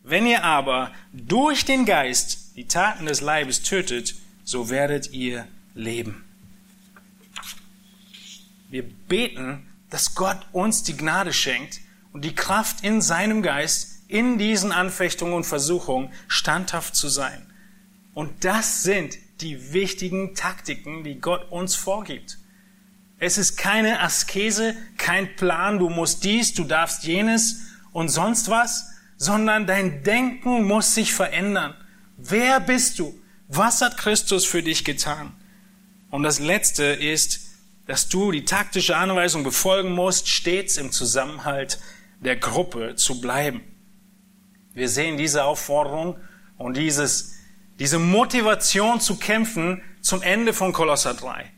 Wenn ihr aber durch den Geist die Taten des Leibes tötet, so werdet ihr leben. Wir beten, dass Gott uns die Gnade schenkt und die Kraft in seinem Geist, in diesen Anfechtungen und Versuchungen standhaft zu sein. Und das sind die wichtigen Taktiken, die Gott uns vorgibt. Es ist keine Askese, kein Plan, du musst dies, du darfst jenes und sonst was, sondern dein Denken muss sich verändern. Wer bist du? Was hat Christus für dich getan? Und das Letzte ist, dass du die taktische Anweisung befolgen musst, stets im Zusammenhalt der Gruppe zu bleiben. Wir sehen diese Aufforderung und dieses, diese Motivation zu kämpfen zum Ende von Kolosser 3.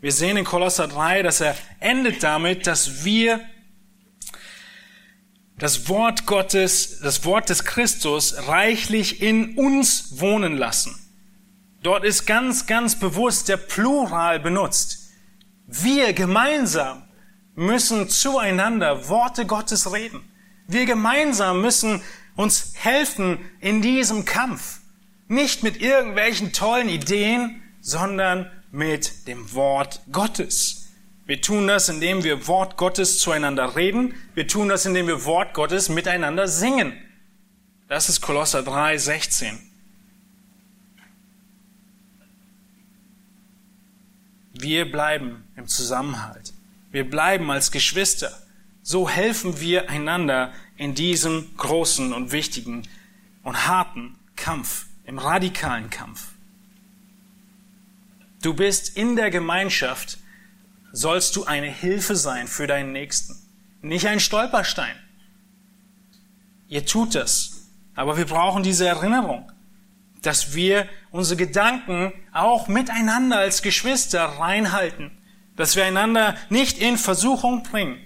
Wir sehen in Kolosser 3, dass er endet damit, dass wir das Wort Gottes, das Wort des Christus reichlich in uns wohnen lassen. Dort ist ganz, ganz bewusst der Plural benutzt. Wir gemeinsam müssen zueinander Worte Gottes reden. Wir gemeinsam müssen uns helfen in diesem Kampf. Nicht mit irgendwelchen tollen Ideen, sondern mit dem Wort Gottes. Wir tun das, indem wir Wort Gottes zueinander reden. Wir tun das, indem wir Wort Gottes miteinander singen. Das ist Kolosser 3, 16. Wir bleiben im Zusammenhalt. Wir bleiben als Geschwister. So helfen wir einander in diesem großen und wichtigen und harten Kampf, im radikalen Kampf. Du bist in der Gemeinschaft sollst du eine Hilfe sein für deinen Nächsten, nicht ein Stolperstein. Ihr tut das, aber wir brauchen diese Erinnerung, dass wir unsere Gedanken auch miteinander als Geschwister reinhalten, dass wir einander nicht in Versuchung bringen,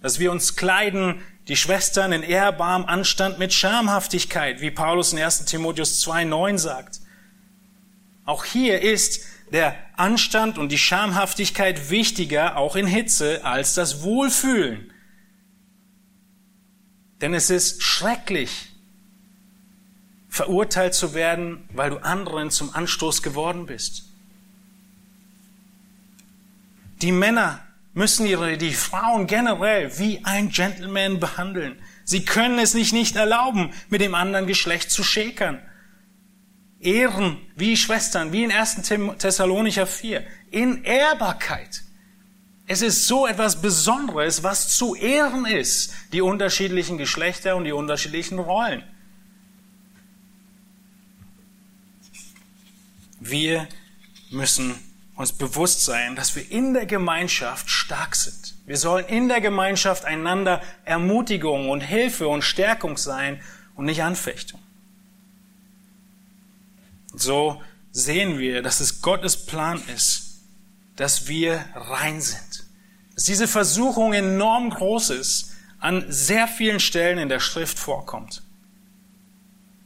dass wir uns kleiden, die Schwestern in ehrbarem Anstand mit Schamhaftigkeit, wie Paulus in 1 Timotheus 2.9 sagt. Auch hier ist der Anstand und die Schamhaftigkeit wichtiger, auch in Hitze, als das Wohlfühlen. Denn es ist schrecklich, verurteilt zu werden, weil du anderen zum Anstoß geworden bist. Die Männer müssen ihre, die Frauen generell wie ein Gentleman behandeln. Sie können es sich nicht erlauben, mit dem anderen Geschlecht zu schäkern. Ehren wie Schwestern, wie in 1. Thessalonicher 4, in Ehrbarkeit. Es ist so etwas Besonderes, was zu ehren ist, die unterschiedlichen Geschlechter und die unterschiedlichen Rollen. Wir müssen uns bewusst sein, dass wir in der Gemeinschaft stark sind. Wir sollen in der Gemeinschaft einander Ermutigung und Hilfe und Stärkung sein und nicht Anfechtung. So sehen wir, dass es Gottes Plan ist, dass wir rein sind. Dass diese Versuchung enorm groß ist, an sehr vielen Stellen in der Schrift vorkommt.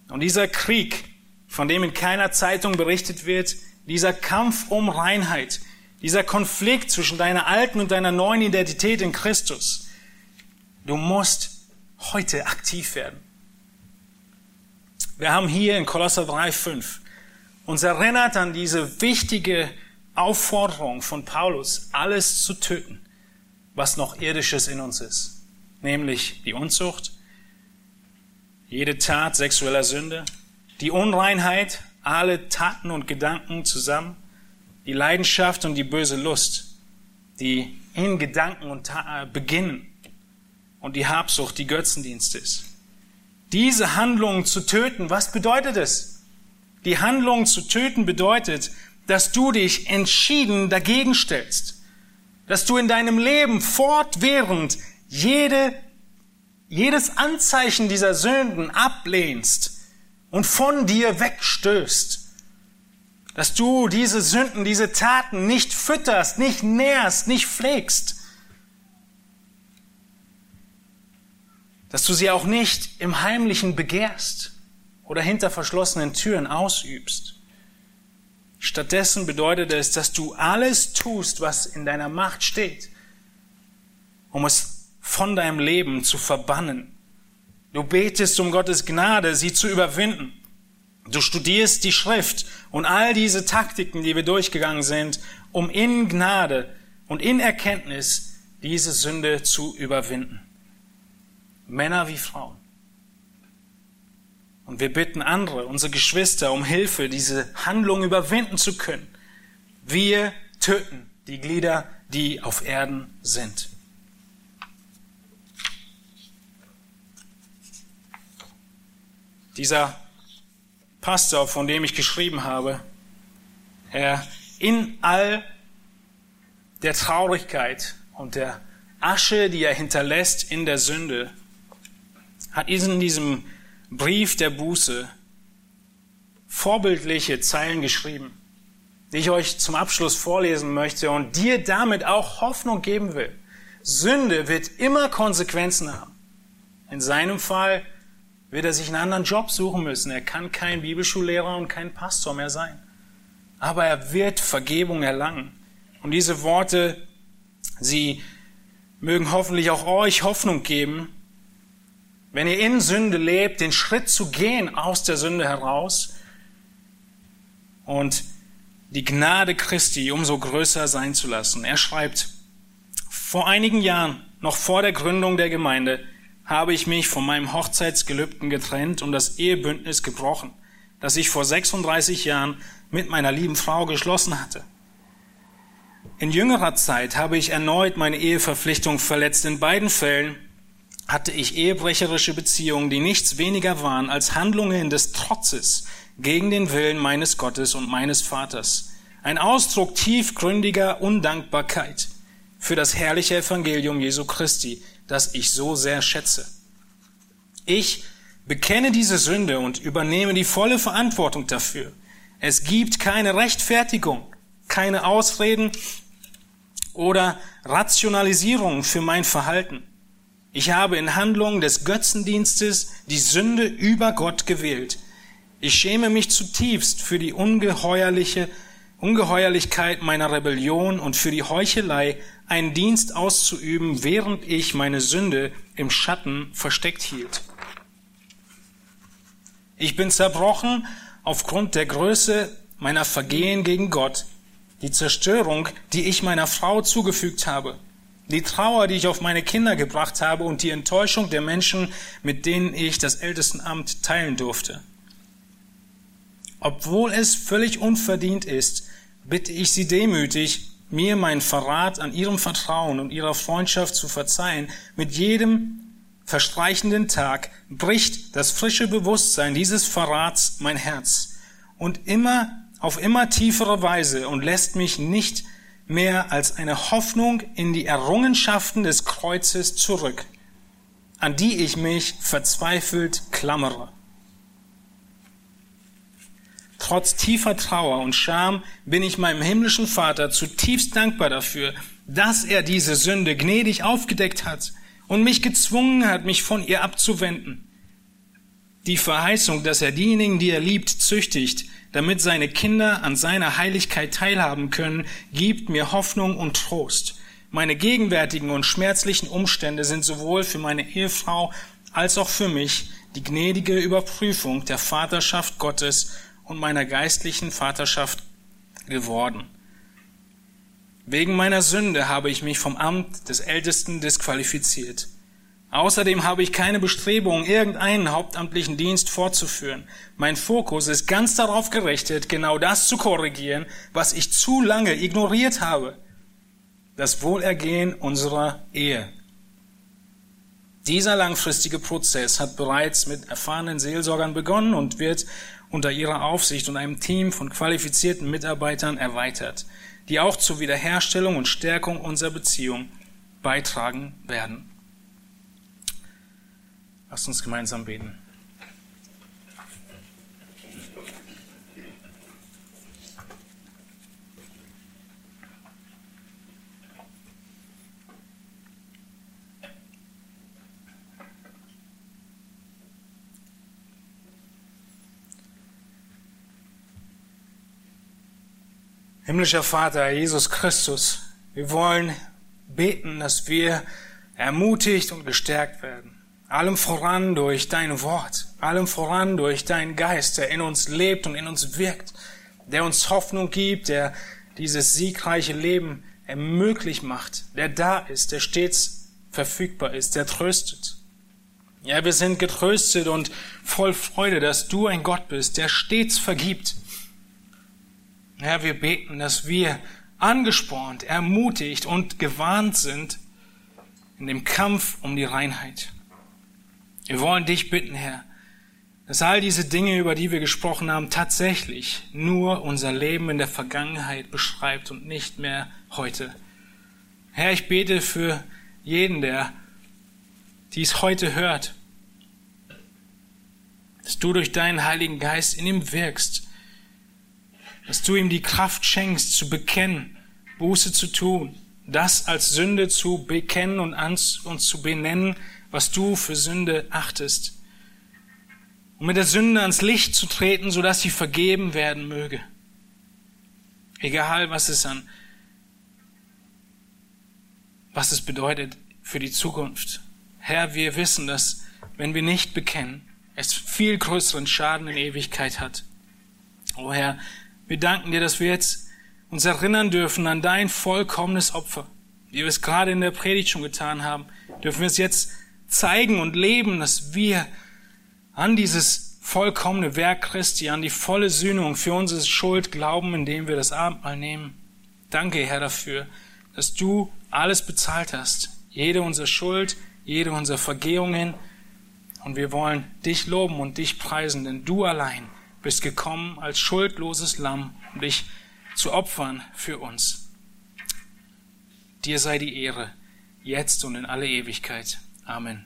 Und dieser Krieg, von dem in keiner Zeitung berichtet wird, dieser Kampf um Reinheit, dieser Konflikt zwischen deiner alten und deiner neuen Identität in Christus, du musst heute aktiv werden. Wir haben hier in Kolosser 3,5 uns erinnert an diese wichtige Aufforderung von Paulus, alles zu töten, was noch irdisches in uns ist, nämlich die Unzucht, jede Tat sexueller Sünde, die Unreinheit, alle Taten und Gedanken zusammen, die Leidenschaft und die böse Lust, die in Gedanken und Ta beginnen und die Habsucht, die Götzendienst ist. Diese Handlungen zu töten, was bedeutet es? Die Handlung zu töten bedeutet, dass du dich entschieden dagegen stellst, dass du in deinem Leben fortwährend jede, jedes Anzeichen dieser Sünden ablehnst und von dir wegstößt. Dass du diese Sünden, diese Taten nicht fütterst, nicht nährst, nicht pflegst. Dass du sie auch nicht im Heimlichen begehrst oder hinter verschlossenen Türen ausübst. Stattdessen bedeutet es, dass du alles tust, was in deiner Macht steht, um es von deinem Leben zu verbannen. Du betest um Gottes Gnade, sie zu überwinden. Du studierst die Schrift und all diese Taktiken, die wir durchgegangen sind, um in Gnade und in Erkenntnis diese Sünde zu überwinden. Männer wie Frauen. Und wir bitten andere, unsere Geschwister, um Hilfe, diese Handlung überwinden zu können. Wir töten die Glieder, die auf Erden sind. Dieser Pastor, von dem ich geschrieben habe, er in all der Traurigkeit und der Asche, die er hinterlässt in der Sünde, hat in diesem Brief der Buße vorbildliche Zeilen geschrieben, die ich euch zum Abschluss vorlesen möchte und dir damit auch Hoffnung geben will. Sünde wird immer Konsequenzen haben. In seinem Fall wird er sich einen anderen Job suchen müssen. Er kann kein Bibelschullehrer und kein Pastor mehr sein. Aber er wird Vergebung erlangen. Und diese Worte, sie mögen hoffentlich auch euch Hoffnung geben, wenn ihr in Sünde lebt, den Schritt zu gehen aus der Sünde heraus und die Gnade Christi umso größer sein zu lassen. Er schreibt, vor einigen Jahren, noch vor der Gründung der Gemeinde, habe ich mich von meinem Hochzeitsgelübden getrennt und das Ehebündnis gebrochen, das ich vor 36 Jahren mit meiner lieben Frau geschlossen hatte. In jüngerer Zeit habe ich erneut meine Eheverpflichtung verletzt. In beiden Fällen hatte ich ehebrecherische Beziehungen, die nichts weniger waren als Handlungen des Trotzes gegen den Willen meines Gottes und meines Vaters. Ein Ausdruck tiefgründiger Undankbarkeit für das herrliche Evangelium Jesu Christi, das ich so sehr schätze. Ich bekenne diese Sünde und übernehme die volle Verantwortung dafür. Es gibt keine Rechtfertigung, keine Ausreden oder Rationalisierung für mein Verhalten. Ich habe in Handlungen des Götzendienstes die Sünde über Gott gewählt. Ich schäme mich zutiefst für die ungeheuerliche Ungeheuerlichkeit meiner Rebellion und für die Heuchelei, einen Dienst auszuüben, während ich meine Sünde im Schatten versteckt hielt. Ich bin zerbrochen aufgrund der Größe meiner Vergehen gegen Gott, die Zerstörung, die ich meiner Frau zugefügt habe, die Trauer, die ich auf meine Kinder gebracht habe und die Enttäuschung der Menschen, mit denen ich das Ältestenamt teilen durfte. Obwohl es völlig unverdient ist, bitte ich Sie demütig, mir meinen Verrat an Ihrem Vertrauen und Ihrer Freundschaft zu verzeihen. Mit jedem verstreichenden Tag bricht das frische Bewusstsein dieses Verrats mein Herz und immer auf immer tiefere Weise und lässt mich nicht mehr als eine Hoffnung in die Errungenschaften des Kreuzes zurück, an die ich mich verzweifelt klammere. Trotz tiefer Trauer und Scham bin ich meinem himmlischen Vater zutiefst dankbar dafür, dass er diese Sünde gnädig aufgedeckt hat und mich gezwungen hat, mich von ihr abzuwenden. Die Verheißung, dass er diejenigen, die er liebt, züchtigt, damit seine Kinder an seiner Heiligkeit teilhaben können, gibt mir Hoffnung und Trost. Meine gegenwärtigen und schmerzlichen Umstände sind sowohl für meine Ehefrau als auch für mich die gnädige Überprüfung der Vaterschaft Gottes und meiner geistlichen Vaterschaft geworden. Wegen meiner Sünde habe ich mich vom Amt des Ältesten disqualifiziert. Außerdem habe ich keine Bestrebungen, irgendeinen hauptamtlichen Dienst fortzuführen. Mein Fokus ist ganz darauf gerichtet, genau das zu korrigieren, was ich zu lange ignoriert habe. Das Wohlergehen unserer Ehe. Dieser langfristige Prozess hat bereits mit erfahrenen Seelsorgern begonnen und wird unter ihrer Aufsicht und einem Team von qualifizierten Mitarbeitern erweitert, die auch zur Wiederherstellung und Stärkung unserer Beziehung beitragen werden. Lasst uns gemeinsam beten. Himmlischer Vater, Jesus Christus, wir wollen beten, dass wir ermutigt und gestärkt werden. Allem voran durch dein Wort, allem voran durch deinen Geist, der in uns lebt und in uns wirkt, der uns Hoffnung gibt, der dieses siegreiche Leben ermöglich macht, der da ist, der stets verfügbar ist, der tröstet. Ja, wir sind getröstet und voll Freude, dass du ein Gott bist, der stets vergibt, Herr, wir beten, dass wir angespornt, ermutigt und gewarnt sind in dem Kampf um die Reinheit. Wir wollen dich bitten, Herr, dass all diese Dinge, über die wir gesprochen haben, tatsächlich nur unser Leben in der Vergangenheit beschreibt und nicht mehr heute. Herr, ich bete für jeden, der dies heute hört, dass du durch deinen Heiligen Geist in ihm wirkst dass du ihm die Kraft schenkst, zu bekennen, Buße zu tun, das als Sünde zu bekennen und, und zu benennen, was du für Sünde achtest. Und mit der Sünde ans Licht zu treten, sodass sie vergeben werden möge. Egal, was es an, was es bedeutet für die Zukunft. Herr, wir wissen, dass wenn wir nicht bekennen, es viel größeren Schaden in Ewigkeit hat. Oh Herr, wir danken dir, dass wir jetzt uns erinnern dürfen an dein vollkommenes Opfer. Wie wir es gerade in der Predigt schon getan haben, dürfen wir es jetzt zeigen und leben, dass wir an dieses vollkommene Werk Christi, an die volle Sühnung für unsere Schuld glauben, indem wir das Abendmahl nehmen. Danke, Herr, dafür, dass du alles bezahlt hast. Jede unserer Schuld, jede unserer Vergehungen. Und wir wollen dich loben und dich preisen, denn du allein bist gekommen als schuldloses Lamm, um dich zu opfern für uns. Dir sei die Ehre, jetzt und in alle Ewigkeit. Amen.